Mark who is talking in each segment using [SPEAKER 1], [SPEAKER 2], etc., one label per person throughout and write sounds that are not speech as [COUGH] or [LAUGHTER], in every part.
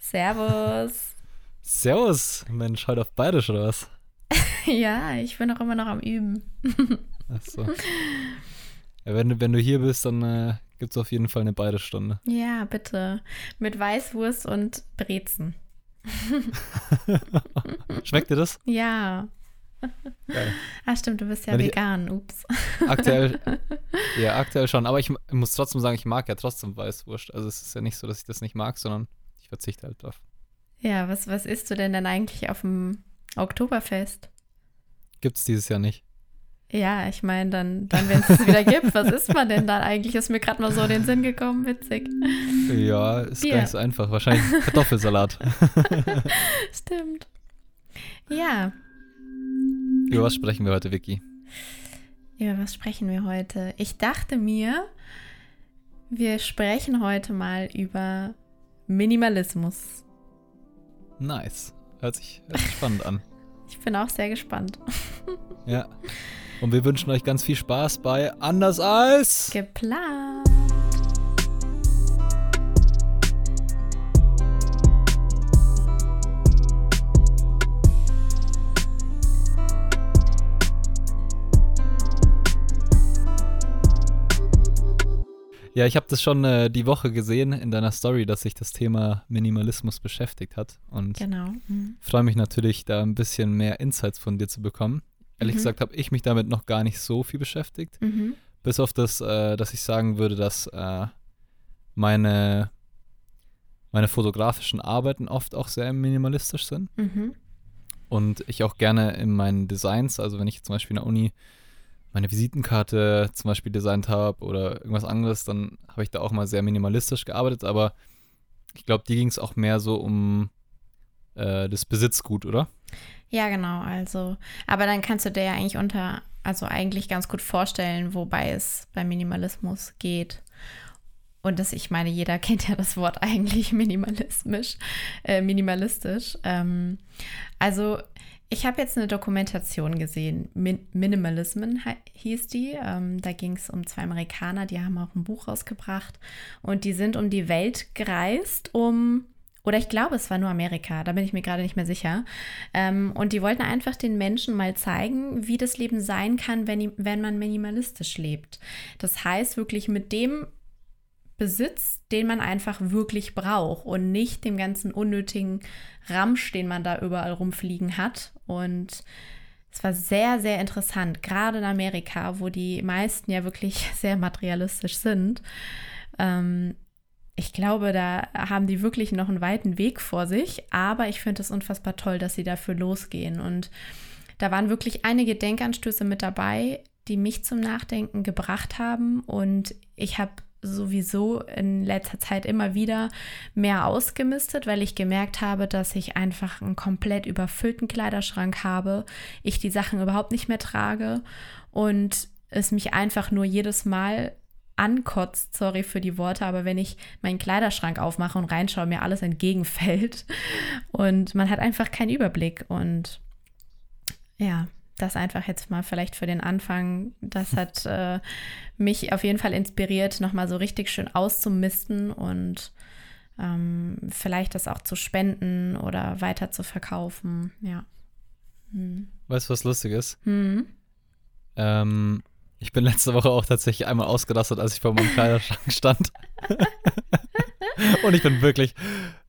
[SPEAKER 1] Servus.
[SPEAKER 2] Servus, Mensch, heute auf Bayerisch oder was? [LAUGHS]
[SPEAKER 1] ja, ich bin auch immer noch am Üben.
[SPEAKER 2] Achso. Ja, wenn, du, wenn du hier bist, dann äh, gibt es auf jeden Fall eine Bayerischstunde.
[SPEAKER 1] Ja, bitte. Mit Weißwurst und Brezen. [LAUGHS]
[SPEAKER 2] Schmeckt dir das?
[SPEAKER 1] Ja.
[SPEAKER 2] Geil.
[SPEAKER 1] Ah, stimmt, du bist ja
[SPEAKER 2] Wenn ich-
[SPEAKER 1] vegan. Ups.
[SPEAKER 2] Aktuell, [LAUGHS] ja, aktuell schon. Aber ich, muss trotzdem sagen, ich mag ja trotzdem Weißwurst. Also es ist ja nicht so, dass ich das nicht mag, sondern ich verzichte halt drauf.
[SPEAKER 1] Ja, was, was isst du denn dann eigentlich auf dem Oktoberfest?
[SPEAKER 2] Gibt es dieses Jahr nicht.
[SPEAKER 1] Ja, ich meine, dann, dann wenn es es wieder gibt, was isst man denn dann eigentlich? Ist mir gerade mal so in den Sinn gekommen, witzig.
[SPEAKER 2] Ja, ist
[SPEAKER 1] Bier.
[SPEAKER 2] gar nicht so einfach. Wahrscheinlich Kartoffelsalat. [LAUGHS]
[SPEAKER 1] Stimmt. Ja,
[SPEAKER 2] Über was sprechen wir heute, Vicky?
[SPEAKER 1] über was sprechen wir heute? Ich dachte mir, wir sprechen heute mal über Minimalismus.
[SPEAKER 2] Nice. Hört sich, hört sich spannend an. [LAUGHS]
[SPEAKER 1] Ich bin auch sehr gespannt.
[SPEAKER 2] Ja. Und wir wünschen euch ganz viel Spaß bei Anders als.
[SPEAKER 1] Geplant.
[SPEAKER 2] Ja, ich habe das schon äh, die Woche gesehen in deiner Story, dass sich das Thema Minimalismus beschäftigt hat. Und
[SPEAKER 1] Genau. Mhm.
[SPEAKER 2] freue mich natürlich, da ein bisschen mehr Insights von dir zu bekommen. Ehrlich
[SPEAKER 1] Mhm.
[SPEAKER 2] gesagt habe ich mich damit noch gar nicht so viel beschäftigt.
[SPEAKER 1] Mhm.
[SPEAKER 2] Bis auf das, äh, dass ich sagen würde, dass äh, meine, meine fotografischen Arbeiten oft auch sehr minimalistisch sind.
[SPEAKER 1] Mhm.
[SPEAKER 2] Und ich auch gerne in meinen Designs, also wenn ich zum Beispiel in der Uni meine Visitenkarte zum Beispiel designt habe oder irgendwas anderes, dann habe ich da auch mal sehr minimalistisch gearbeitet, aber ich glaube, die ging es auch mehr so um äh, das Besitzgut, oder?
[SPEAKER 1] Ja, genau. Also, aber dann kannst du dir ja eigentlich unter, also eigentlich ganz gut vorstellen, wobei es beim Minimalismus geht. Und das, ich meine, jeder [LAUGHS] kennt ja das Wort eigentlich minimalismisch, äh, minimalistisch. Ähm, also, ich habe jetzt eine Dokumentation gesehen, Min Minimalism hei- hieß die. Ähm, da ging es um zwei Amerikaner, die haben auch ein Buch rausgebracht und die sind um die Welt gereist, um, oder ich glaube, es war nur Amerika, da bin ich mir gerade nicht mehr sicher. Ähm, und die wollten einfach den Menschen mal zeigen, wie das Leben sein kann, wenn, wenn man minimalistisch lebt. Das heißt, wirklich mit dem Besitz, den man einfach wirklich braucht und nicht dem ganzen unnötigen Ramsch, den man da überall rumfliegen hat. Und es war sehr, sehr interessant, gerade in Amerika, wo die meisten ja wirklich [LAUGHS] sehr materialistisch sind. Ähm, ich glaube, da haben die wirklich noch einen weiten Weg vor sich, aber ich finde es unfassbar toll, dass sie dafür losgehen. Und da waren wirklich einige Denkanstöße mit dabei, die mich zum Nachdenken gebracht haben. Und ich habe sowieso in letzter Zeit immer wieder mehr ausgemistet, weil ich gemerkt habe, dass ich einfach einen komplett überfüllten Kleiderschrank habe, ich die Sachen überhaupt nicht mehr trage und es mich einfach nur jedes Mal ankotzt, sorry für die Worte, aber wenn ich meinen Kleiderschrank aufmache und reinschaue, mir alles entgegenfällt. Und man hat einfach keinen Überblick und ja, das einfach jetzt mal vielleicht für den Anfang, das hat äh, mich auf jeden Fall inspiriert, nochmal so richtig schön auszumisten und ähm, vielleicht das auch zu spenden oder weiter zu verkaufen, ja. Hm.
[SPEAKER 2] Weißt du, was lustig ist?
[SPEAKER 1] Hm.
[SPEAKER 2] Ähm, ich bin letzte Woche auch tatsächlich einmal ausgerastet, als ich vor meinem Kleiderschrank stand. [LAUGHS] Und ich bin wirklich,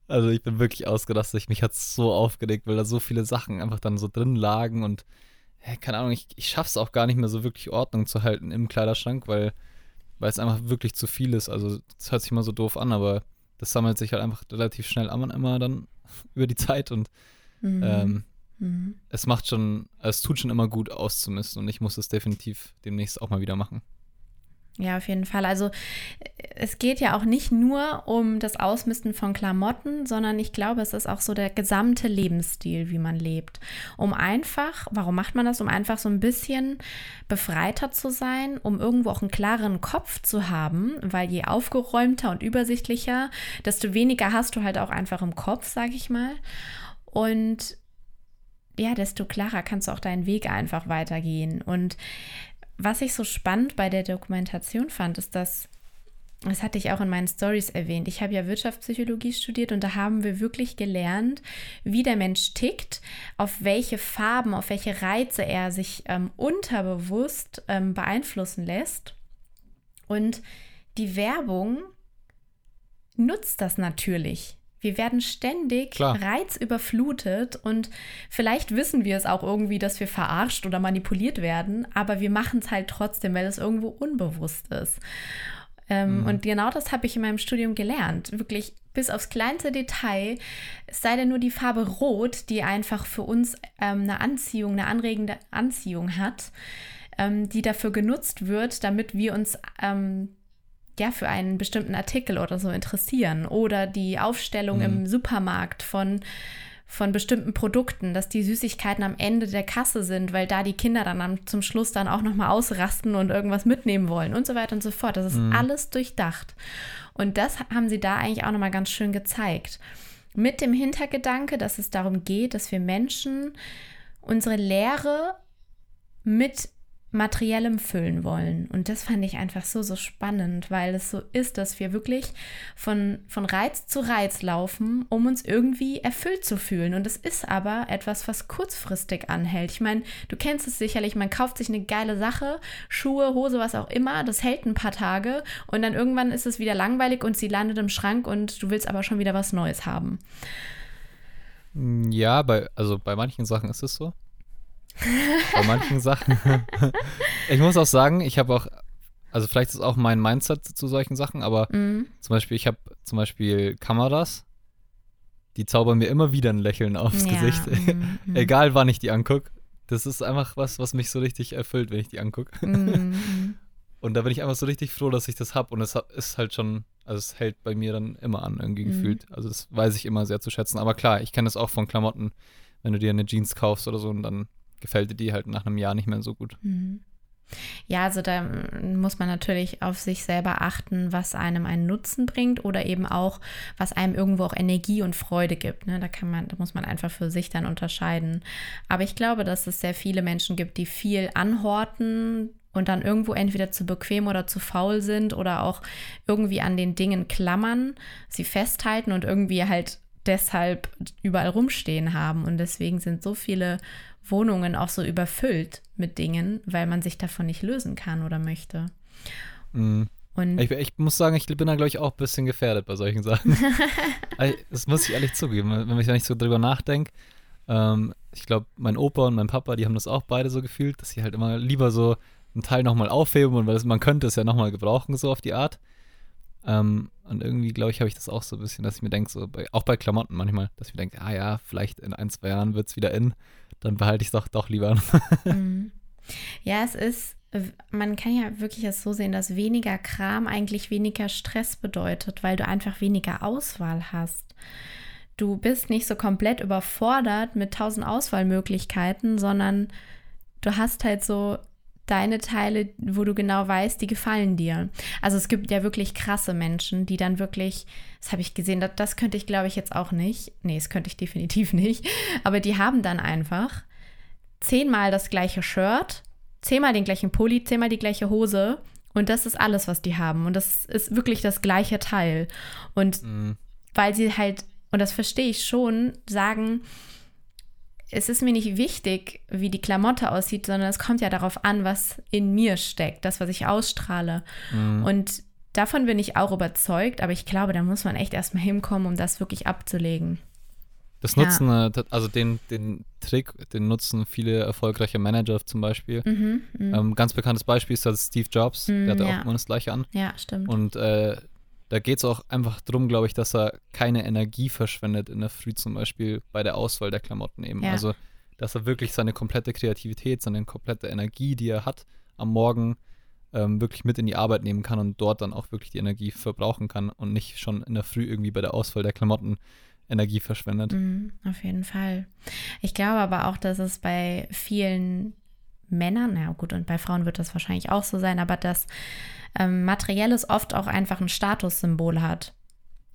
[SPEAKER 2] also ich bin wirklich ausgerastet. Ich, mich hat so aufgeregt, weil da so viele Sachen einfach dann so drin lagen und ja, keine Ahnung, ich, ich schaff's auch gar nicht mehr so wirklich Ordnung zu halten im Kleiderschrank, weil, weil es einfach wirklich zu viel ist. Also das hört sich immer so doof an, aber das sammelt sich halt einfach relativ schnell an immer dann [LAUGHS] über die Zeit und
[SPEAKER 1] Mhm.
[SPEAKER 2] ähm,
[SPEAKER 1] Mhm.
[SPEAKER 2] es macht schon, es tut schon immer gut auszumisten und ich muss es definitiv demnächst auch mal wieder machen.
[SPEAKER 1] Ja, auf jeden Fall. Also es geht ja auch nicht nur um das Ausmisten von Klamotten, sondern ich glaube, es ist auch so der gesamte Lebensstil, wie man lebt. Um einfach, warum macht man das? Um einfach so ein bisschen befreiter zu sein, um irgendwo auch einen klareren Kopf zu haben, weil je aufgeräumter und übersichtlicher, desto weniger hast du halt auch einfach im Kopf, sag ich mal. Und ja, desto klarer kannst du auch deinen Weg einfach weitergehen. Und was ich so spannend bei der Dokumentation fand, ist, dass das hatte ich auch in meinen Stories erwähnt. Ich habe ja Wirtschaftspsychologie studiert und da haben wir wirklich gelernt, wie der Mensch tickt, auf welche Farben, auf welche Reize er sich ähm, unterbewusst ähm, beeinflussen lässt. Und die Werbung nutzt das natürlich. Wir werden ständig
[SPEAKER 2] Klar.
[SPEAKER 1] reizüberflutet und vielleicht wissen wir es auch irgendwie, dass wir verarscht oder manipuliert werden, aber wir machen es halt trotzdem, weil es irgendwo unbewusst ist. Ähm, mhm. Und genau das habe ich in meinem Studium gelernt. Wirklich bis aufs kleinste Detail. Es sei denn nur die Farbe Rot, die einfach für uns ähm, eine Anziehung, eine anregende Anziehung hat, ähm, die dafür genutzt wird, damit wir uns ähm, ja, für einen bestimmten Artikel oder so interessieren. Oder die Aufstellung mhm. im Supermarkt von, von bestimmten Produkten, dass die Süßigkeiten am Ende der Kasse sind, weil da die Kinder dann am, zum Schluss dann auch nochmal ausrasten und irgendwas mitnehmen wollen und so weiter und so fort. Das ist mhm. alles durchdacht. Und das haben sie da eigentlich auch nochmal ganz schön gezeigt. Mit dem Hintergedanke, dass es darum geht, dass wir Menschen unsere Lehre mit Materiellem füllen wollen. Und das fand ich einfach so, so spannend, weil es so ist, dass wir wirklich von, von Reiz zu Reiz laufen, um uns irgendwie erfüllt zu fühlen. Und es ist aber etwas, was kurzfristig anhält. Ich meine, du kennst es sicherlich, man kauft sich eine geile Sache, Schuhe, Hose, was auch immer, das hält ein paar Tage und dann irgendwann ist es wieder langweilig und sie landet im Schrank und du willst aber schon wieder was Neues haben.
[SPEAKER 2] Ja, bei, also bei manchen Sachen ist es so. [LAUGHS] Bei manchen Sachen. ich muss auch sagen, ich habe auch, also vielleicht ist auch mein Mindset zu solchen Sachen, aber mhm. zum Beispiel, ich habe zum Beispiel Kameras, die zaubern mir immer wieder ein Lächeln aufs ja. Gesicht. Mhm. [LAUGHS] Egal wann ich die angucke. Das ist einfach was, was mich so richtig erfüllt, wenn ich die angucke. [LAUGHS] Mhm. Und da bin ich einfach so richtig froh, dass ich das habe. Und es ist halt schon, also es hält bei mir dann immer an, irgendwie mhm. gefühlt. Also das weiß ich immer sehr zu schätzen. Aber klar, ich kenne das auch von Klamotten, wenn du dir eine Jeans kaufst oder so und dann gefällt dir die halt nach einem Jahr nicht mehr so gut. Mhm.
[SPEAKER 1] Ja, also da muss man natürlich auf sich selber achten, was einem einen Nutzen bringt oder eben auch, was einem irgendwo auch Energie und Freude gibt. Ne? Da kann man, da muss man einfach für sich dann unterscheiden. Aber ich glaube, dass es sehr viele Menschen gibt, die viel anhorten und dann irgendwo entweder zu bequem oder zu faul sind oder auch irgendwie an den Dingen klammern, sie festhalten und irgendwie halt deshalb überall rumstehen haben. Und deswegen sind so viele Wohnungen auch so überfüllt mit Dingen, weil man sich davon nicht lösen kann oder möchte.
[SPEAKER 2] Mhm. Und ich, ich, muss sagen, ich bin da, glaube ich, auch ein bisschen gefährdet bei solchen Sachen. [LAUGHS] das muss ich ehrlich zugeben, wenn ich, nicht so drüber nachdenke. Ähm, ich glaube, mein Opa und mein Papa, die haben das auch beide so gefühlt, dass sie halt immer lieber so einen Teil nochmal aufheben und weil das, man könnte es ja nochmal gebrauchen, so auf die Art. Ähm, und irgendwie, glaube ich, habe ich das auch so ein bisschen, dass ich mir denke, so auch bei Klamotten manchmal, dass ich mir denke, ah ja, vielleicht in ein, zwei Jahren wird es wieder in dann behalte ich es doch, doch lieber. [LAUGHS]
[SPEAKER 1] Mhm. Ja, es ist, man kann ja wirklich es so sehen, dass weniger Kram eigentlich weniger Stress bedeutet, weil du einfach weniger Auswahl hast. Du bist nicht so komplett überfordert mit tausend Auswahlmöglichkeiten, sondern du hast halt so deine Teile, wo du genau weißt, die gefallen dir. Also es gibt ja wirklich krasse Menschen, die dann wirklich, das habe ich gesehen, das, das könnte ich glaube ich jetzt auch nicht. Nee, das könnte ich definitiv [LAUGHS] nicht. Aber die haben dann einfach zehnmal das gleiche Shirt, zehnmal den gleichen Pulli, zehnmal die gleiche Hose. Und das ist alles, was die haben. Und das ist wirklich das gleiche Teil. Und mhm. weil sie halt, und das verstehe ich schon, sagen, es ist mir nicht wichtig, wie die Klamotte aussieht, sondern es kommt ja darauf an, was in mir steckt, das, was ich ausstrahle. Mhm. Und davon bin ich auch überzeugt, aber ich glaube, da muss man echt erstmal hinkommen, um das wirklich abzulegen.
[SPEAKER 2] Das nutzen, ja. Äh, also den, den Trick, den nutzen viele erfolgreiche Manager zum Beispiel. Mhm, mh. ähm, ganz bekanntes Beispiel ist das Steve Jobs, mhm, der hatte ja. auch immer das gleiche an.
[SPEAKER 1] Ja, stimmt.
[SPEAKER 2] Und äh, da geht es auch einfach darum, glaube ich, dass er keine Energie verschwendet in der Früh zum Beispiel bei der Auswahl der Klamotten eben. Ja. Also, dass er wirklich seine komplette Kreativität, seine komplette Energie, die er hat, am Morgen ähm, wirklich mit in die Arbeit nehmen kann und dort dann auch wirklich die Energie verbrauchen kann und nicht schon in der Früh irgendwie bei der Auswahl der Klamotten Energie verschwendet.
[SPEAKER 1] Mhm, auf jeden Fall. Ich glaube aber auch, dass es bei vielen Männern, na gut, und bei Frauen wird das wahrscheinlich auch so sein, aber dass ähm, Materielles oft auch einfach ein Statussymbol hat.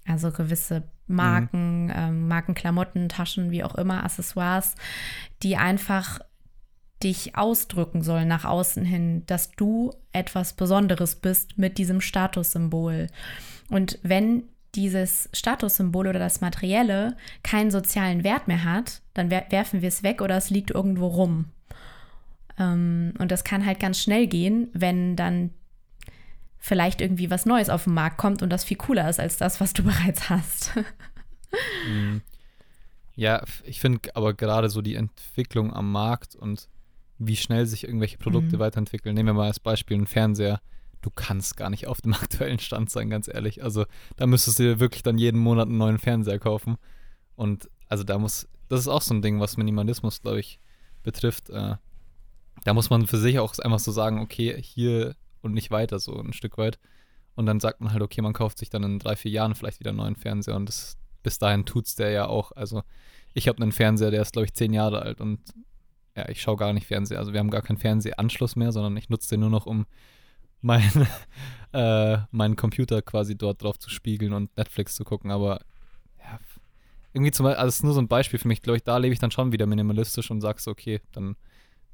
[SPEAKER 1] Also gewisse Marken, mhm. ähm, Markenklamotten, Taschen, wie auch immer, Accessoires, die einfach dich ausdrücken soll nach außen hin, dass du etwas Besonderes bist mit diesem Statussymbol. Und wenn dieses Statussymbol oder das Materielle keinen sozialen Wert mehr hat, dann werfen wir es weg oder es liegt irgendwo rum. Ähm, und das kann halt ganz schnell gehen, wenn dann vielleicht irgendwie was Neues auf den Markt kommt und das viel cooler ist als das, was du [LAUGHS] bereits hast.
[SPEAKER 2] Mhm. Ja, ich finde aber gerade so die Entwicklung am Markt und wie schnell sich irgendwelche Produkte mhm. weiterentwickeln. Nehmen wir mal als Beispiel einen Fernseher. Du kannst gar nicht auf dem [LAUGHS] aktuellen Stand sein, ganz ehrlich. Also da müsstest du dir wirklich dann jeden Monat einen neuen Fernseher kaufen. Und also da muss, das ist auch so ein Ding, was Minimalismus, glaube ich, betrifft. Äh, da muss man für sich auch einfach so sagen, okay, hier und nicht weiter, so ein Stück weit. Und dann sagt man halt, okay, man kauft sich dann in drei, vier Jahren vielleicht wieder einen neuen Fernseher und das, bis dahin tut es der ja auch. Also ich habe einen Fernseher, der ist, glaube ich, zehn Jahre alt und ja, ich schaue gar nicht Fernseher. Also wir haben gar keinen Fernsehanschluss mehr, sondern ich nutze den nur noch, um mein, [LAUGHS] äh, meinen Computer quasi dort drauf zu spiegeln und Netflix zu gucken. Aber ja, irgendwie zum Beispiel, also es ist nur so ein Beispiel für mich, glaube ich, da lebe ich dann schon wieder minimalistisch und sage so, okay, dann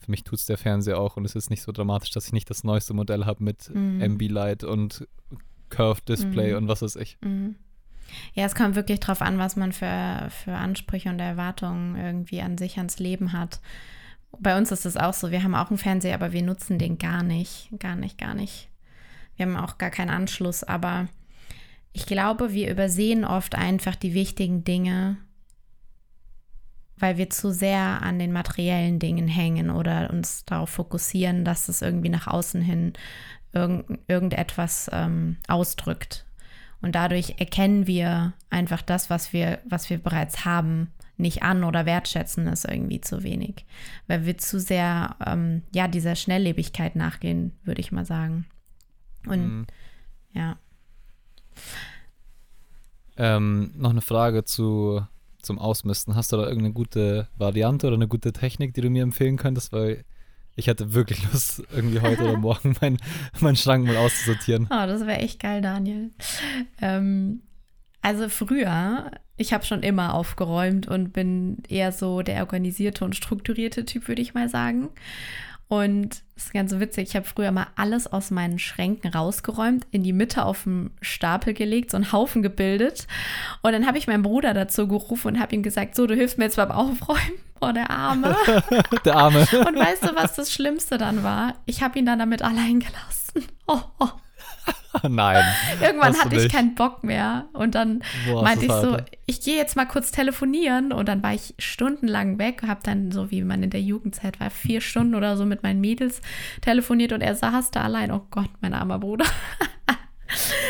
[SPEAKER 2] für mich tut es der Fernseher auch und es ist nicht so dramatisch, dass ich nicht das neueste Modell habe mit mhm. MB-Light und Curved Display mhm. und was weiß ich. Mhm.
[SPEAKER 1] Ja, es kommt wirklich drauf an, was man für, für Ansprüche und Erwartungen irgendwie an sich, ans Leben hat. Bei uns ist es auch so, wir haben auch einen Fernseher, aber wir nutzen den gar nicht, gar nicht, gar nicht. Wir haben auch gar keinen Anschluss, aber ich glaube, wir übersehen oft einfach die wichtigen Dinge weil wir zu sehr an den materiellen Dingen hängen oder uns darauf fokussieren, dass es irgendwie nach außen hin irgend, irgendetwas ähm, ausdrückt. Und dadurch erkennen wir einfach das, was wir, was wir bereits haben, nicht an oder wertschätzen es irgendwie zu wenig. Weil wir zu sehr, ähm, ja, dieser Schnelllebigkeit nachgehen, würde ich mal sagen. Und mhm. ja.
[SPEAKER 2] Ähm, noch eine Frage zu zum Ausmisten. Hast du da irgendeine gute Variante oder eine gute Technik, die du mir empfehlen könntest? Weil ich hätte wirklich [LAUGHS] Lust, irgendwie heute oder morgen [LAUGHS] meinen mein Schrank mal auszusortieren.
[SPEAKER 1] Oh, das wäre echt geil, Daniel. Ähm, also früher, ich habe schon immer aufgeräumt und bin eher so der organisierte und strukturierte Typ, würde ich mal sagen. Und das ist ganz witzig. Ich habe früher mal alles aus meinen Schränken rausgeräumt, in die Mitte auf den Stapel gelegt, so einen Haufen gebildet. Und dann habe ich meinen Bruder dazu gerufen und habe ihm gesagt: So, du hilfst mir jetzt beim Aufräumen. [LAUGHS] Oh, der Arme. [LAUGHS]
[SPEAKER 2] der Arme.
[SPEAKER 1] und weißt du, was das Schlimmste dann war? Ich habe ihn dann damit allein gelassen. [LAUGHS] Oh, oh. [LAUGHS]
[SPEAKER 2] Nein.
[SPEAKER 1] Irgendwann hatte ich keinen Bock mehr. Und dann Boah, meinte ich so, ich gehe jetzt mal kurz telefonieren. Und dann war ich stundenlang weg, habe dann, so wie man in der Jugendzeit war, vier Stunden oder so mit meinen Mädels telefoniert und er saß da allein. Oh Gott, mein armer Bruder. [LAUGHS]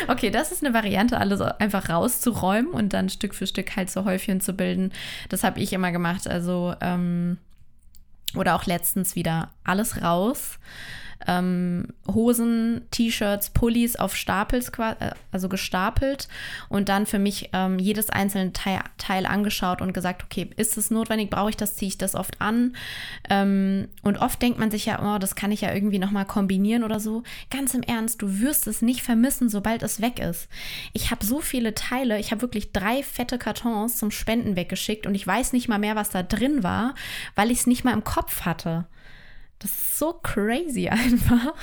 [SPEAKER 1] Okay, das ist eine Variante, alles einfach rauszuräumen und dann Stück für Stück halt so Häufchen zu bilden. Das habe ich immer gemacht. Also, ähm, oder auch letztens wieder alles raus ähm, Hosen, T-Shirts, Pullis auf Stapels, äh, also gestapelt und dann für mich ähm, jedes einzelne Teil, Teil, angeschaut und gesagt, okay, ist es notwendig, brauche ich das, ziehe ich das oft an ähm, und oft denkt man sich ja, oh, das kann ich ja irgendwie nochmal kombinieren oder so. Ganz im Ernst, du wirst es nicht vermissen, sobald es weg ist. Ich habe so viele Teile, ich habe wirklich drei fette Kartons zum Spenden weggeschickt und ich weiß nicht mal mehr, was da drin war, weil ich es nicht mal im Kopf hatte. Das ist so crazy [LAUGHS] einfach.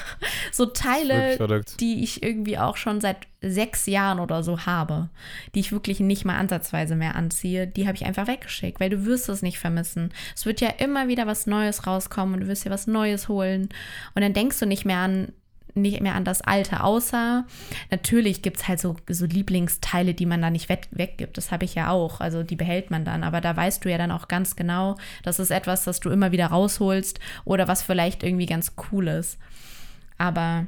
[SPEAKER 1] So Teile, die ich irgendwie auch schon seit sechs Jahren oder so habe, die ich wirklich nicht mal ansatzweise mehr anziehe, die habe ich einfach weggeschickt, weil du wirst es nicht vermissen. Es wird ja immer wieder was Neues rauskommen und du wirst dir was Neues holen. Und dann denkst du nicht mehr an, nicht mehr an das Alte, außer natürlich gibt es halt so, so Lieblingsteile, die man da nicht weg, weggibt. Das habe ich ja auch. Also die behält man dann. Aber da weißt du ja dann auch ganz genau, das ist etwas, das du immer wieder rausholst oder was vielleicht irgendwie ganz cool ist. Aber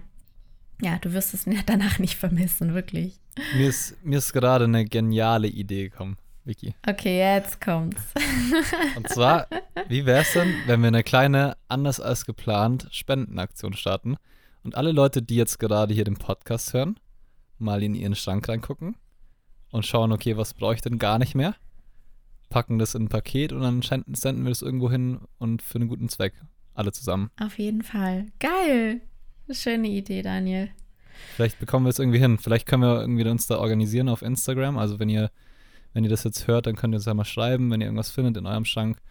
[SPEAKER 1] ja, du wirst es [LAUGHS] danach nicht vermissen, wirklich.
[SPEAKER 2] Mir ist, mir ist gerade eine geniale Idee gekommen, Vicky.
[SPEAKER 1] Okay, jetzt kommt's. [LAUGHS]
[SPEAKER 2] Und zwar, wie wäre es denn, wenn wir eine kleine, anders als geplant, Spendenaktion starten? Und alle Leute, die jetzt gerade hier den Podcast hören, mal in ihren Schrank reingucken und schauen, okay, was brauche ich denn gar nicht mehr? Packen das in ein Paket und dann senden wir das irgendwo hin und für einen guten Zweck. Alle zusammen.
[SPEAKER 1] Auf jeden Fall. Geil. Schöne Idee, Daniel.
[SPEAKER 2] Vielleicht bekommen wir es irgendwie hin. Vielleicht können wir irgendwie uns da organisieren auf Instagram. Also wenn ihr, wenn ihr das jetzt hört, dann könnt ihr uns ja mal schreiben, wenn ihr irgendwas findet in eurem Schrank.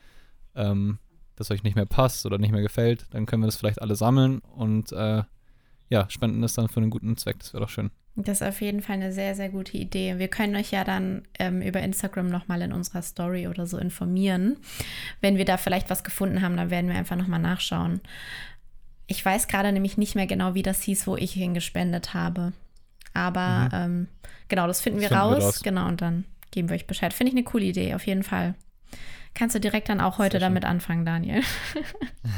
[SPEAKER 2] Ähm, das euch nicht mehr passt oder nicht mehr gefällt, dann können wir das vielleicht alle sammeln und äh, ja, spenden das dann für einen guten Zweck. Das wäre doch schön.
[SPEAKER 1] Das ist auf jeden Fall eine sehr, sehr gute Idee. Wir können euch ja dann ähm, über Instagram nochmal in unserer Story oder so informieren. Wenn wir da vielleicht was gefunden haben, dann werden wir einfach nochmal nachschauen. Ich weiß gerade nämlich nicht mehr genau, wie das hieß, wo ich hingespendet habe. Aber mhm. ähm, genau, das finden, wir, finden raus. wir raus. Genau, und dann geben wir euch Bescheid. Finde ich eine coole Idee, auf jeden Fall. Kannst du direkt dann auch heute damit anfangen, Daniel.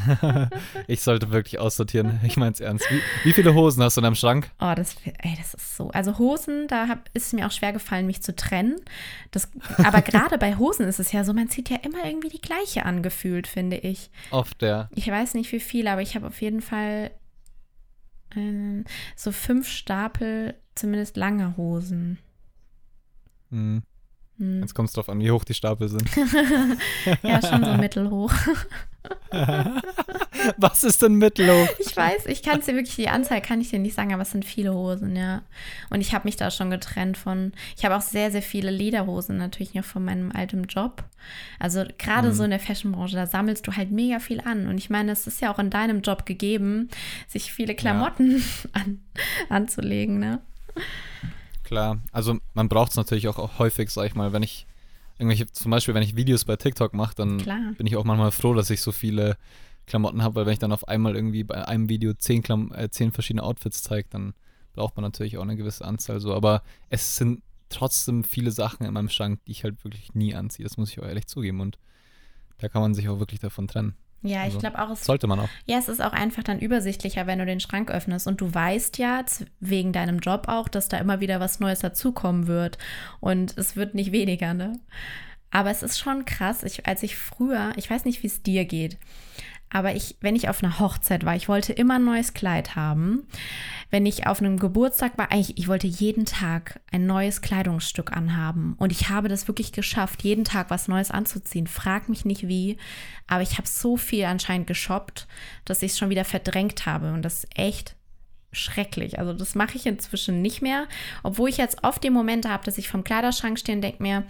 [SPEAKER 1] [LAUGHS]
[SPEAKER 2] ich sollte wirklich aussortieren. Ich meine es ernst. Wie, wie, viele Hosen hast du in deinem Schrank?
[SPEAKER 1] Oh, das, ey, das ist so. Also Hosen, da hab, ist es mir auch schwer gefallen, mich zu trennen. Das, aber [LAUGHS] gerade bei Hosen ist es ja so, man zieht ja immer irgendwie die gleiche angefühlt, finde ich.
[SPEAKER 2] Oft, ja.
[SPEAKER 1] Ich weiß nicht wie viele, aber ich habe auf jeden Fall äh, so fünf Stapel, zumindest lange Hosen.
[SPEAKER 2] Hm. Hm. Jetzt kommt es drauf an, wie hoch die Stapel sind. [LAUGHS]
[SPEAKER 1] ja, schon so mittelhoch. [LAUGHS]
[SPEAKER 2] Was ist denn mittelhoch?
[SPEAKER 1] Ich weiß, ich kann es dir wirklich, die Anzahl kann ich dir nicht sagen, aber es sind viele Hosen, ja. Und ich habe mich da schon getrennt von, ich habe auch sehr, sehr viele Lederhosen natürlich noch von meinem alten Job. Also gerade mhm. so in der Fashionbranche, da sammelst du halt mega viel an. Und ich meine, es ist ja auch in deinem Job gegeben, sich viele Klamotten ja. [LAUGHS] an, anzulegen, ne?
[SPEAKER 2] Klar. Also man braucht es natürlich auch, häufig, sag ich mal, wenn ich irgendwelche, zum Beispiel, wenn ich Videos bei TikTok mache, dann klar. bin ich auch manchmal froh, dass ich so viele Klamotten habe, weil wenn ich dann auf einmal irgendwie bei einem Video zehn, Klam äh, zehn verschiedene Outfits zeige, dann braucht man natürlich auch eine gewisse Anzahl so. Aber es sind trotzdem viele Sachen in meinem Schrank, die ich halt wirklich nie anziehe. Das muss ich auch ehrlich zugeben. Und da kann man sich auch wirklich davon trennen.
[SPEAKER 1] Ja, also, ich glaube auch. Es,
[SPEAKER 2] sollte man auch.
[SPEAKER 1] Ja, es ist auch einfach dann übersichtlicher, wenn du den Schrank öffnest und du weißt ja, wegen deinem Job auch, dass da immer wieder was Neues dazukommen wird. Und es wird nicht weniger, ne? Aber es ist schon krass. Ich, als ich früher, ich weiß nicht, wie es dir geht, aber ich, wenn ich auf einer Hochzeit war, ich wollte immer ein neues Kleid haben. Wenn ich auf einem Geburtstag war, eigentlich, ich wollte jeden Tag ein neues Kleidungsstück anhaben. Und ich habe das wirklich geschafft, jeden Tag was Neues anzuziehen. Frag mich nicht wie, aber ich habe so viel anscheinend geshoppt, dass ich es schon wieder verdrängt habe. Und das ist echt schrecklich. Also das mache ich inzwischen nicht mehr. Obwohl ich jetzt oft die Momente habe, dass ich vom Kleiderschrank stehe und denke mir,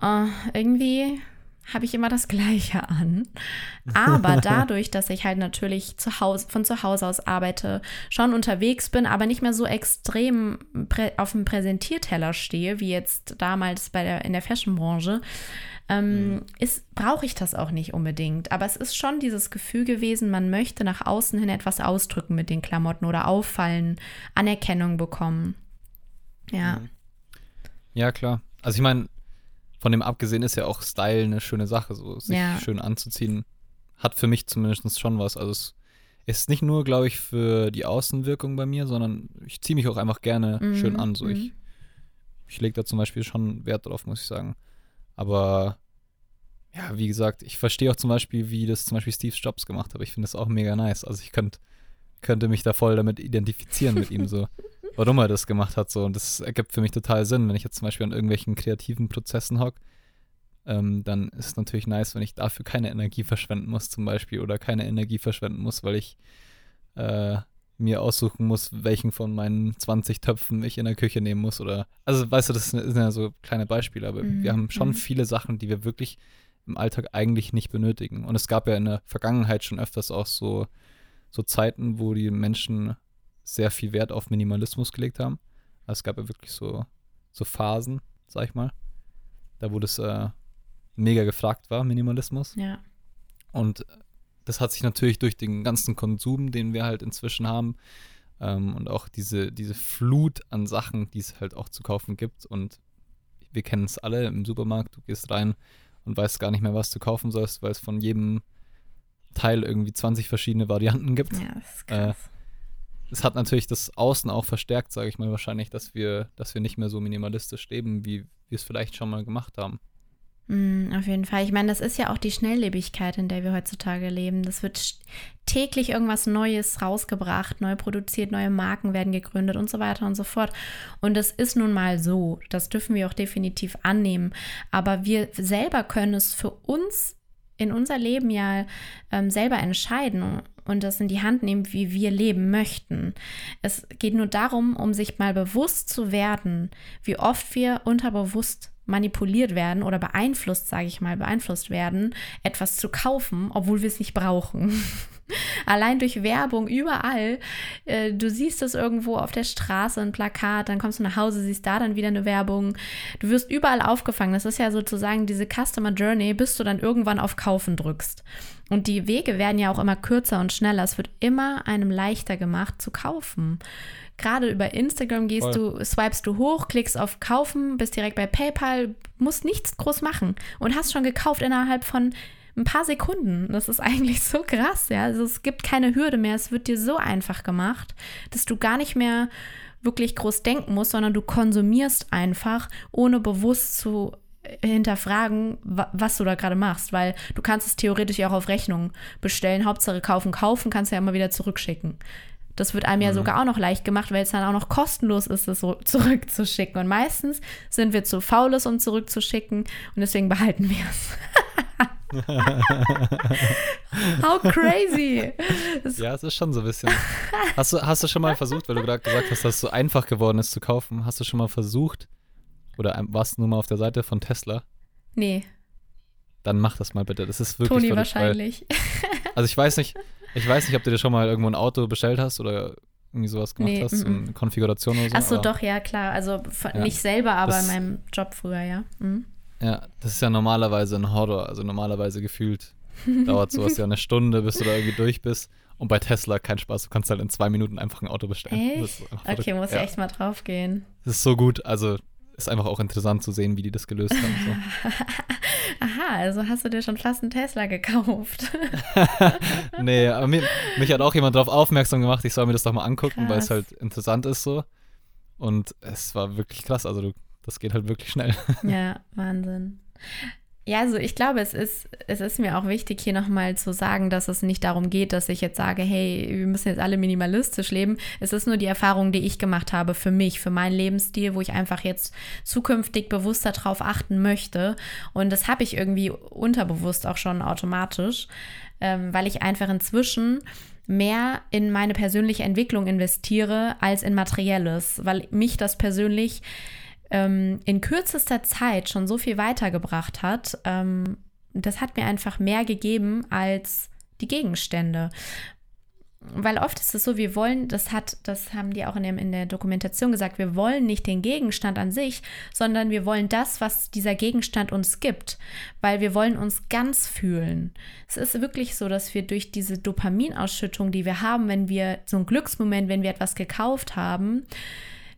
[SPEAKER 1] oh, irgendwie habe ich immer das Gleiche an. Aber [LAUGHS] dadurch, dass ich halt natürlich zu Hause, von zu Hause aus arbeite, schon unterwegs bin, aber nicht mehr so extrem auf dem Präsentierteller stehe, wie jetzt damals bei der, in der Fashionbranche, ähm, mhm. brauche ich das auch nicht unbedingt. Aber es ist schon dieses Gefühl gewesen, man möchte nach außen hin etwas ausdrücken mit den Klamotten oder auffallen, Anerkennung bekommen. Ja. Mhm.
[SPEAKER 2] Ja, klar. Also ich meine, von dem abgesehen ist ja auch Style eine schöne Sache, so sich ja. schön anzuziehen. Hat für mich zumindest schon was. Also es ist nicht nur, glaube ich, für die Außenwirkung bei mir, sondern ich ziehe mich auch einfach gerne mhm. schön an. So ich, mhm. ich lege da zum Beispiel schon Wert drauf, muss ich sagen. Aber ja, wie gesagt, ich verstehe auch zum Beispiel, wie das zum Beispiel Steve Jobs gemacht hat. Ich finde das auch mega nice. Also ich könnt, könnte mich da voll damit identifizieren mit ihm so. [LAUGHS] warum er das gemacht hat. So. Und das ergibt für mich total Sinn, wenn ich jetzt zum Beispiel an irgendwelchen kreativen Prozessen hocke. Ähm, dann ist es natürlich nice, wenn ich dafür keine Energie verschwenden muss, zum Beispiel, oder keine Energie verschwenden muss, weil ich äh, mir aussuchen muss, welchen von meinen 20 Töpfen ich in der Küche nehmen muss. Oder also weißt du, das sind ja so kleine Beispiele, aber mhm. wir haben schon mhm. viele Sachen, die wir wirklich im Alltag eigentlich nicht benötigen. Und es gab ja in der Vergangenheit schon öfters auch so, so Zeiten, wo die Menschen sehr viel Wert auf Minimalismus gelegt haben. Also es gab ja wirklich so, so Phasen, sag ich mal, da wo das äh, mega gefragt war, Minimalismus.
[SPEAKER 1] Ja.
[SPEAKER 2] Und das hat sich natürlich durch den ganzen Konsum, den wir halt inzwischen haben, ähm, und auch diese, diese Flut an Sachen, die es halt auch zu kaufen gibt. Und wir kennen es alle im Supermarkt, du gehst rein und weißt gar nicht mehr, was du kaufen sollst, weil es von jedem Teil irgendwie 20 verschiedene Varianten gibt.
[SPEAKER 1] Ja, das ist krass. Äh,
[SPEAKER 2] es hat natürlich das Außen auch verstärkt, sage ich mal wahrscheinlich, dass wir, dass wir nicht mehr so minimalistisch leben, wie wir es vielleicht schon mal gemacht haben.
[SPEAKER 1] Mm, auf jeden Fall. Ich meine, das ist ja auch die Schnelllebigkeit, in der wir heutzutage leben. Das wird täglich irgendwas Neues rausgebracht, neu produziert, neue Marken werden gegründet und so weiter und so fort. Und das ist nun mal so. Das dürfen wir auch definitiv annehmen. Aber wir selber können es für uns in unser Leben ja ähm, selber entscheiden und das in die Hand nehmen, wie wir leben möchten. Es geht nur darum, um sich mal bewusst zu werden, wie oft wir unterbewusst manipuliert werden oder beeinflusst, sage ich mal, beeinflusst werden, etwas zu kaufen, obwohl wir es nicht brauchen. [LAUGHS] Allein durch Werbung überall. Äh, du siehst es irgendwo auf der Straße, ein Plakat, dann kommst du nach Hause, siehst da dann wieder eine Werbung. Du wirst überall aufgefangen. Das ist ja sozusagen diese Customer Journey, bis du dann irgendwann auf Kaufen drückst. Und die Wege werden ja auch immer kürzer und schneller. Es wird immer einem leichter gemacht zu kaufen. Gerade über Instagram gehst Voll. du, swipest du hoch, klickst auf Kaufen, bist direkt bei PayPal, musst nichts groß machen und hast schon gekauft innerhalb von ein paar Sekunden. Das ist [LAUGHS] eigentlich so krass, ja. Also es gibt keine Hürde mehr. Es wird dir so einfach gemacht, dass du gar nicht mehr wirklich groß denken musst, sondern du konsumierst einfach, ohne bewusst zu hinterfragen, was du da gerade machst, weil du kannst es theoretisch auch auf Rechnung bestellen. Hauptsache kaufen, kaufen, kannst du ja immer wieder zurückschicken. Das wird einem mhm. ja sogar auch noch leicht gemacht, weil es dann auch noch kostenlos ist, es so [LAUGHS] zurückzuschicken. Und meistens sind wir zu faul, um zurückzuschicken und deswegen behalten wir es. [LAUGHS] How crazy!
[SPEAKER 2] Ja, es ist schon so ein bisschen. Hast du, hast du schon mal versucht, weil du gerade gesagt hast, dass es so einfach geworden ist zu kaufen, hast du schon mal versucht, oder warst du nur mal auf der Seite von Tesla?
[SPEAKER 1] Nee.
[SPEAKER 2] Dann mach das mal bitte. Das ist wirklich.
[SPEAKER 1] Toni wahrscheinlich.
[SPEAKER 2] Weil, [LAUGHS] also ich weiß nicht, ich weiß nicht, ob du dir schon mal irgendwo ein Auto bestellt hast oder irgendwie sowas gemacht nee, hast, m -m. Konfiguration oder so.
[SPEAKER 1] Achso, doch, ja, klar. Also ja, nicht selber, aber in meinem Job früher, ja. Mhm.
[SPEAKER 2] Ja, das ist ja normalerweise ein Horror. Also normalerweise gefühlt [LAUGHS] dauert sowas ja eine Stunde, bis du da irgendwie durch bist. Und bei Tesla kein Spaß, du kannst halt in zwei Minuten einfach ein Auto bestellen.
[SPEAKER 1] Echt? Okay, muss ja. echt mal drauf gehen.
[SPEAKER 2] Das ist so gut. Also ist einfach auch interessant zu sehen, wie die das gelöst haben. So. [LAUGHS]
[SPEAKER 1] Aha, also hast du dir schon fast einen Tesla gekauft. [LAUGHS]
[SPEAKER 2] nee, aber mich, mich, hat auch jemand darauf aufmerksam gemacht, ich soll mir das doch mal angucken, weil es halt interessant ist so. Und es war wirklich krass, also du, das geht halt wirklich schnell.
[SPEAKER 1] Ja, Wahnsinn. Ja, also ich glaube, es ist, es ist mir auch wichtig, hier nochmal zu sagen, dass es nicht darum geht, dass ich jetzt sage, hey, wir müssen jetzt alle minimalistisch leben. Es ist nur die Erfahrung, die ich gemacht habe für mich, für meinen Lebensstil, wo ich einfach jetzt zukünftig bewusster drauf achten möchte. Und das habe ich irgendwie unterbewusst auch schon automatisch, ähm, weil ich einfach inzwischen mehr in meine persönliche Entwicklung investiere als in materielles, weil mich das persönlich ähm, in kürzester Zeit schon so viel weitergebracht hat, ähm, das hat mir einfach mehr gegeben als die Gegenstände. Weil oft ist es so, wir wollen, das hat, das haben die auch in, dem, in der Dokumentation gesagt, wir wollen nicht den Gegenstand an sich, sondern wir wollen das, was dieser Gegenstand uns gibt, weil wir wollen uns ganz fühlen. Es ist wirklich so, dass wir durch diese Dopaminausschüttung, die wir haben, wenn wir so einen Glücksmoment, wenn wir etwas gekauft haben,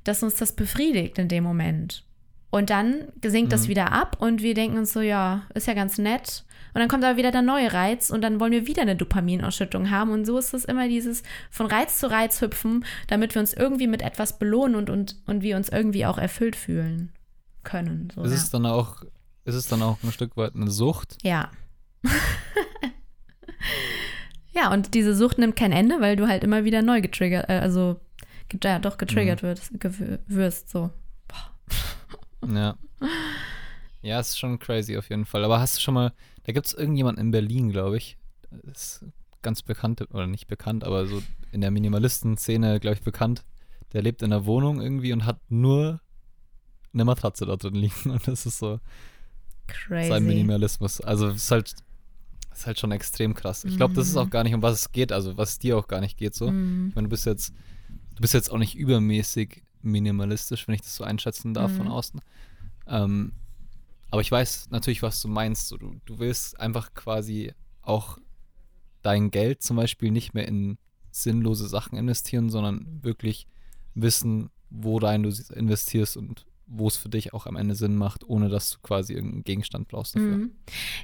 [SPEAKER 1] dass uns das befriedigt in dem Moment. Und dann sinkt mhm. das wieder ab und wir denken uns so, ja, ist ja ganz nett. Und dann kommt aber wieder der neue Reiz und dann wollen wir wieder eine Dopaminausschüttung haben. Und so ist es immer dieses von Reiz zu Reiz hüpfen, damit wir uns irgendwie mit etwas belohnen und, und, und wir uns irgendwie auch erfüllt fühlen können. So,
[SPEAKER 2] ist, ja. es dann auch, ist es dann auch ein Stück weit eine Sucht?
[SPEAKER 1] Ja. [LAUGHS] ja, und diese Sucht nimmt kein Ende, weil du halt immer wieder neu getriggert, äh, also ja, doch getriggert mhm. wird, wirst, so.
[SPEAKER 2] Boah. Ja. Ja, ist schon crazy auf jeden Fall. Aber hast du schon mal, da gibt es irgendjemanden in Berlin, glaube ich, ist ganz bekannt, oder nicht bekannt, aber so in der Minimalisten-Szene, glaube ich, bekannt. Der lebt in einer Wohnung irgendwie und hat nur eine Matratze da drin liegen. [LAUGHS] Und das ist so
[SPEAKER 1] Crazy.
[SPEAKER 2] sein Minimalismus. Also es ist halt, ist halt schon extrem krass. Ich glaube, das ist auch mhm. gar nicht, um was es geht, also was dir auch gar nicht geht so. Mm. Ich meine, du bist jetzt du bist jetzt auch nicht übermäßig minimalistisch, wenn ich das so einschätzen darf mhm. von außen. Ähm, aber ich weiß natürlich, was du meinst. Du, du willst einfach quasi auch dein Geld zum Beispiel nicht mehr in sinnlose Sachen investieren, sondern wirklich wissen, wo rein du investierst und wo es für dich auch am Ende Sinn macht, ohne dass du quasi irgendeinen Gegenstand brauchst dafür. Mhm.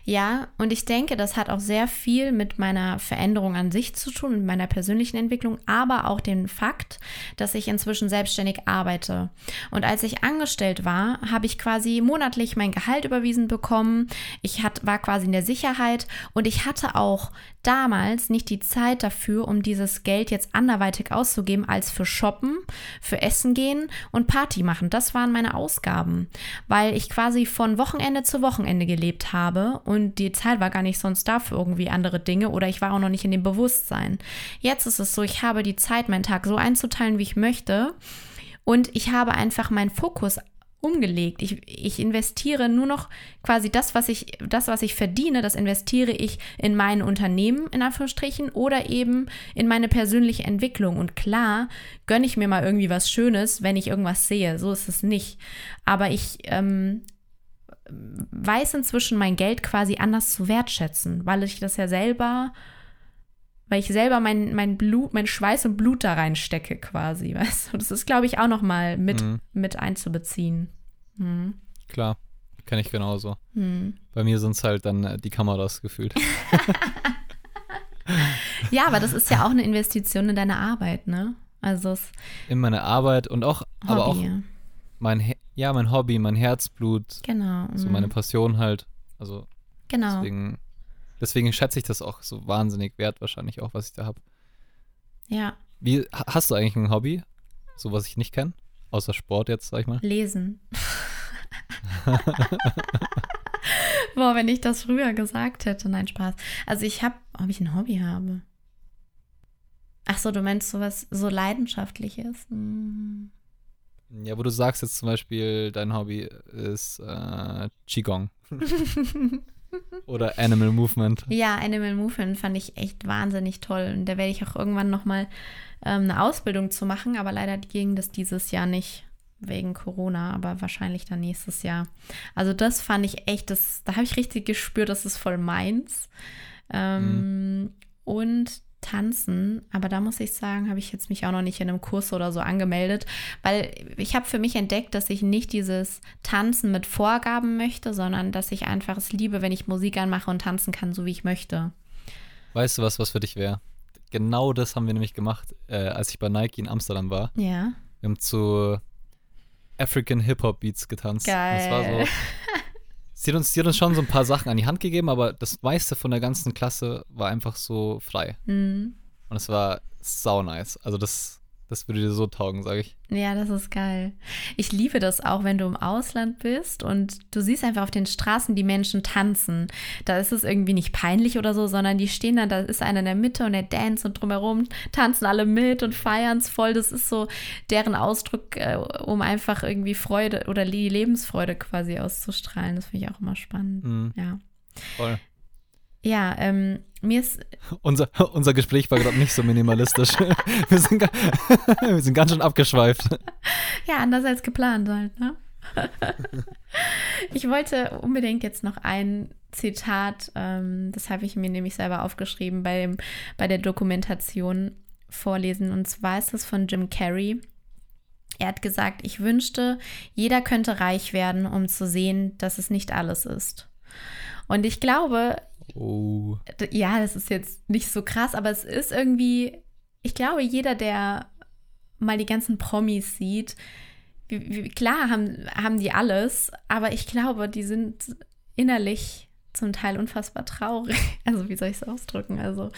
[SPEAKER 1] Ja, und ich denke, das hat auch sehr viel mit meiner Veränderung an sich zu tun, mit meiner persönlichen Entwicklung, aber auch den Fakt, dass ich inzwischen selbstständig arbeite. Und als ich angestellt war, habe ich quasi monatlich mein Gehalt überwiesen bekommen. Ich hat, war quasi in der Sicherheit und ich hatte auch damals nicht die Zeit dafür, um dieses Geld jetzt anderweitig auszugeben, als für Shoppen, für Essen gehen und Party machen. Das waren meine Ausgaben, weil ich quasi von Wochenende zu Wochenende gelebt habe und die Zeit war gar nicht sonst da für irgendwie andere Dinge oder ich war auch noch nicht in dem Bewusstsein. Jetzt ist es so, ich habe die Zeit, meinen Tag so einzuteilen, wie ich möchte und ich habe einfach meinen Fokus umgelegt. Ich, ich investiere nur noch quasi das, was ich, das, was ich verdiene, das investiere ich in mein Unternehmen, in Anführungsstrichen, oder eben in meine persönliche Entwicklung. Und klar, gönne ich mir mal irgendwie was Schönes, wenn ich irgendwas sehe. So ist es nicht. Aber ich ähm, weiß inzwischen mein Geld quasi anders zu wertschätzen, weil ich das ja selber weil ich selber mein, mein Blut, mein Schweiß und Blut da reinstecke quasi, [LAUGHS] weißt du? Das ist, glaube ich, auch noch mal mit, mhm. mit einzubeziehen. Mhm.
[SPEAKER 2] Klar, kenne ich genauso. Mhm. Bei mir sind es halt dann äh, die Kameras gefühlt. [LAUGHS]
[SPEAKER 1] ja, aber das ist ja auch eine Investition in deine Arbeit, ne? Also
[SPEAKER 2] in meine Arbeit und auch, Hobby. aber auch mein, ja, mein Hobby, mein Herzblut.
[SPEAKER 1] Genau.
[SPEAKER 2] So meine mhm. Passion halt. Also
[SPEAKER 1] genau.
[SPEAKER 2] deswegen Deswegen schätze ich das auch so wahnsinnig wert, wahrscheinlich auch, was ich da habe.
[SPEAKER 1] Ja.
[SPEAKER 2] Wie, hast du eigentlich ein Hobby? So, was ich nicht kenne? Außer Sport jetzt, sag ich mal.
[SPEAKER 1] Lesen. Boah, wenn ich das früher gesagt hätte. Nein, Spaß. Also ich habe, ob ich ein Hobby habe. Ach so, du meinst sowas so leidenschaftliches? Hm.
[SPEAKER 2] Ja, wo du sagst jetzt zum Beispiel, dein Hobby ist äh, Qigong. [LAUGHS] Oder Animal Movement.
[SPEAKER 1] Ja, Animal Movement fand ich echt wahnsinnig toll. Und da werde ich auch irgendwann nochmal ähm, eine Ausbildung zu machen. Aber leider ging das dieses Jahr nicht wegen Corona, aber wahrscheinlich dann nächstes Jahr. Also das fand ich echt, das, da habe ich richtig gespürt, das ist voll meins. Ähm, mhm. Und Tanzen, aber da muss ich sagen, habe ich jetzt mich auch noch nicht in einem Kurs oder so angemeldet, weil ich habe für mich entdeckt, dass ich nicht dieses Tanzen mit Vorgaben möchte, sondern dass ich einfach es liebe, wenn ich Musik anmache und tanzen kann, so wie ich möchte.
[SPEAKER 2] Weißt du was, was für dich wäre? Genau das haben wir nämlich gemacht, äh, als ich bei Nike in Amsterdam war.
[SPEAKER 1] Ja.
[SPEAKER 2] Wir haben zu African Hip Hop Beats getanzt.
[SPEAKER 1] Geil.
[SPEAKER 2] Und es war so, Sie hat, uns, sie hat uns schon so ein paar Sachen an die Hand gegeben, aber das meiste von der ganzen Klasse war einfach so frei. Mhm. Und es war sau nice. Also das das würde dir so taugen, sage ich.
[SPEAKER 1] Ja, das ist geil. Ich liebe das auch, wenn du im Ausland bist und du siehst einfach auf den Straßen die Menschen tanzen. Da ist es irgendwie nicht peinlich oder so, sondern die stehen dann, da ist einer in der Mitte und der dance und drumherum tanzen alle mit und feiern es voll. Das ist so deren Ausdruck, äh, um einfach irgendwie Freude oder die Lebensfreude quasi auszustrahlen. Das finde ich auch immer spannend. Mhm. Ja.
[SPEAKER 2] Voll.
[SPEAKER 1] Ja, ähm, mir ist.
[SPEAKER 2] Unser, [LAUGHS] unser Gespräch war gerade nicht so minimalistisch. [LAUGHS] wir, sind, [LAUGHS] wir sind ganz schön abgeschweift.
[SPEAKER 1] Ja, anders als geplant halt, ne? ich wollte unbedingt jetzt noch ein Zitat, ähm, das habe ich mir nämlich selber aufgeschrieben bei, dem, bei der Dokumentation vorlesen. Und zwar ist es von Jim Carrey. Er hat gesagt, ich wünschte, jeder könnte reich werden, um zu sehen, dass es nicht alles ist. Und ich glaube,
[SPEAKER 2] Oh.
[SPEAKER 1] Ja, das ist jetzt nicht so krass, aber es ist irgendwie, ich glaube, jeder, der mal die ganzen Promis sieht, wie, wie, klar haben, haben die alles, aber ich glaube, die sind innerlich zum Teil unfassbar traurig. [LAUGHS] Also, wie soll ich es ausdrücken? Also,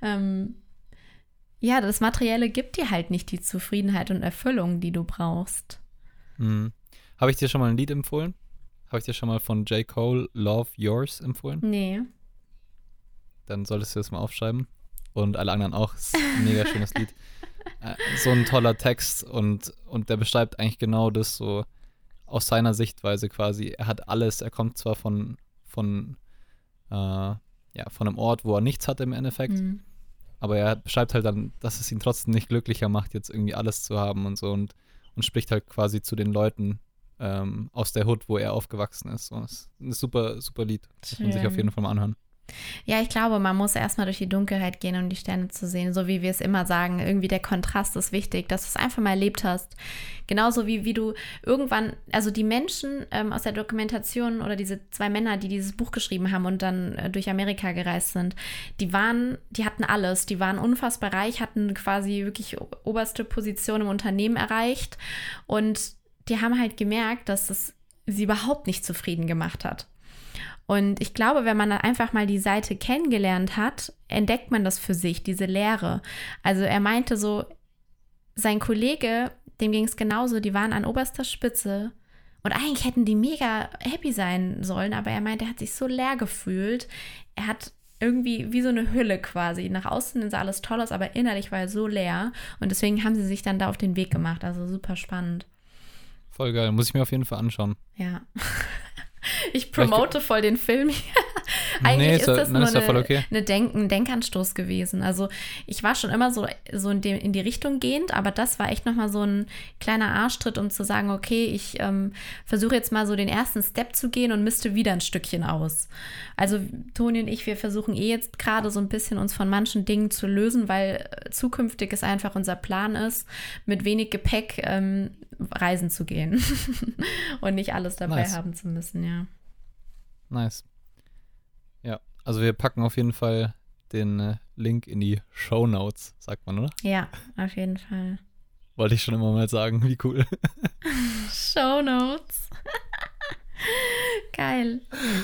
[SPEAKER 1] ähm, ja, das Materielle gibt dir halt nicht die Zufriedenheit und Erfüllung, die du brauchst.
[SPEAKER 2] Mhm. Habe ich dir schon mal ein Lied empfohlen? Habe ich dir schon mal von J. Cole Love Yours empfohlen?
[SPEAKER 1] Nee
[SPEAKER 2] dann solltest du das mal aufschreiben. Und alle anderen auch. Ist ein mega schönes Lied. [LAUGHS] Äh, so ein toller Text und, und der beschreibt eigentlich genau das so aus seiner Sichtweise quasi. Er hat alles, er kommt zwar von, von, äh, ja, von einem Ort, wo er nichts hat im Endeffekt, mhm. aber er beschreibt halt dann, dass es ihn trotzdem nicht glücklicher macht, jetzt irgendwie alles zu haben und so und, und spricht halt quasi zu den Leuten ähm, aus der Hut, wo er aufgewachsen ist. So, das ist ein super, super Lied. Muss man sich auf jeden Fall mal anhören.
[SPEAKER 1] Ja, ich glaube, man muss erstmal durch die Dunkelheit gehen, um die Sterne zu sehen. So wie wir es immer sagen, irgendwie der Kontrast ist wichtig, dass du es einfach mal erlebt hast. Genauso wie, wie du irgendwann, also die Menschen ähm, aus der Dokumentation oder diese zwei Männer, die dieses Buch geschrieben haben und dann äh, durch Amerika gereist sind, die waren, die hatten alles. Die waren unfassbar reich, hatten quasi wirklich oberste Position im Unternehmen erreicht und die haben halt gemerkt, dass es sie überhaupt nicht zufrieden gemacht hat. Und ich glaube, wenn man dann einfach mal die Seite kennengelernt hat, entdeckt man das für sich, diese Lehre. Also er meinte so, sein Kollege, dem ging es genauso, die waren an oberster Spitze und eigentlich hätten die mega happy sein sollen, aber er meinte, er hat sich so leer gefühlt. Er hat irgendwie wie so eine Hülle quasi. Nach außen sah alles toll aus, aber innerlich war er so leer. Und deswegen haben sie sich dann da auf den Weg gemacht. Also super spannend.
[SPEAKER 2] Voll geil. Muss ich mir auf jeden Fall anschauen.
[SPEAKER 1] Ja. [LAUGHS] Ich promote voll den Film hier. Eigentlich
[SPEAKER 2] Nee,
[SPEAKER 1] ist das nur
[SPEAKER 2] ist
[SPEAKER 1] eine,
[SPEAKER 2] okay.
[SPEAKER 1] eine Denk ein Denkanstoß gewesen. Also ich war schon immer so, so in, dem, in die Richtung gehend, aber das war echt nochmal so ein kleiner Arschtritt, um zu sagen, okay, ich ähm, versuche jetzt mal so den ersten Step zu gehen und misste wieder ein Stückchen aus. Also Toni und ich, wir versuchen eh jetzt gerade so ein bisschen uns von manchen Dingen zu lösen, weil äh, zukünftig es einfach unser Plan ist, mit wenig Gepäck ähm, reisen zu gehen [LAUGHS] und nicht alles dabei
[SPEAKER 2] Nice.
[SPEAKER 1] haben zu müssen, ja.
[SPEAKER 2] Nice. Ja, also wir packen auf jeden Fall den äh, Link in die Show Notes, sagt man, oder?
[SPEAKER 1] Ja, auf jeden Fall.
[SPEAKER 2] Wollte ich schon immer mal sagen, wie cool. [LAUGHS]
[SPEAKER 1] Show Notes. [LAUGHS] Geil.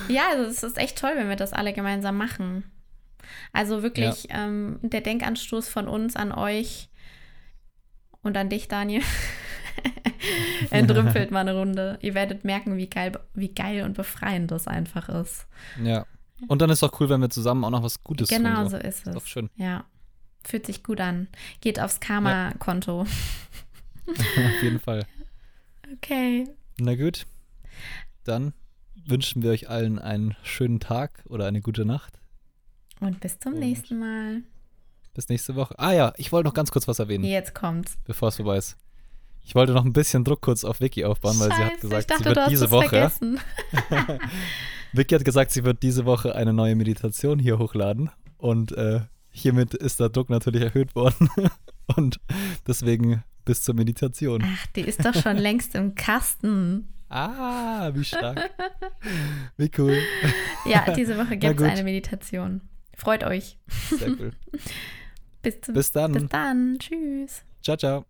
[SPEAKER 1] Ja, also es ist echt toll, wenn wir das alle gemeinsam machen. Also wirklich ähm, der Denkanstoß von uns an euch und an dich, Daniel. [LAUGHS] [LAUGHS] Entrümpelt [LAUGHS] mal eine Runde. Ihr werdet merken, wie geil, wie geil und befreiend das einfach ist.
[SPEAKER 2] Ja. Und dann ist auch cool, wenn wir zusammen auch noch was Gutes
[SPEAKER 1] genau
[SPEAKER 2] tun.
[SPEAKER 1] so ist
[SPEAKER 2] Ist
[SPEAKER 1] es.
[SPEAKER 2] doch schön.
[SPEAKER 1] Ja. Fühlt sich gut an. Geht aufs Karma-Konto. [LAUGHS]
[SPEAKER 2] auf jeden Fall.
[SPEAKER 1] Okay.
[SPEAKER 2] Na gut. Dann wünschen wir euch allen einen schönen Tag oder eine gute Nacht.
[SPEAKER 1] Und bis zum
[SPEAKER 2] Und-
[SPEAKER 1] nächsten Mal.
[SPEAKER 2] Bis nächste Woche. Ah ja, ich wollte noch ganz kurz was erwähnen,
[SPEAKER 1] Jetzt kommt's.
[SPEAKER 2] bevor es vorbei ist. Ich wollte noch ein bisschen Druck kurz auf Vicky aufbauen, weil sie hat
[SPEAKER 1] Scheiße,
[SPEAKER 2] gesagt,
[SPEAKER 1] dachte,
[SPEAKER 2] sie wird diese
[SPEAKER 1] es
[SPEAKER 2] Woche. [LAUGHS] Vicky hat gesagt, sie wird diese Woche eine neue Meditation hier hochladen. Und äh, hiermit ist der Druck natürlich erhöht worden. [LAUGHS] und deswegen bis zur Meditation.
[SPEAKER 1] Ach, die ist doch schon längst im Kasten.
[SPEAKER 2] Ah, wie stark. Wie cool.
[SPEAKER 1] Ja, diese Woche [LAUGHS] gibt es eine Meditation. Freut euch.
[SPEAKER 2] Sehr cool.
[SPEAKER 1] Bis, zum,
[SPEAKER 2] Bis dann.
[SPEAKER 1] bis dann. Tschüss.
[SPEAKER 2] Ciao, ciao.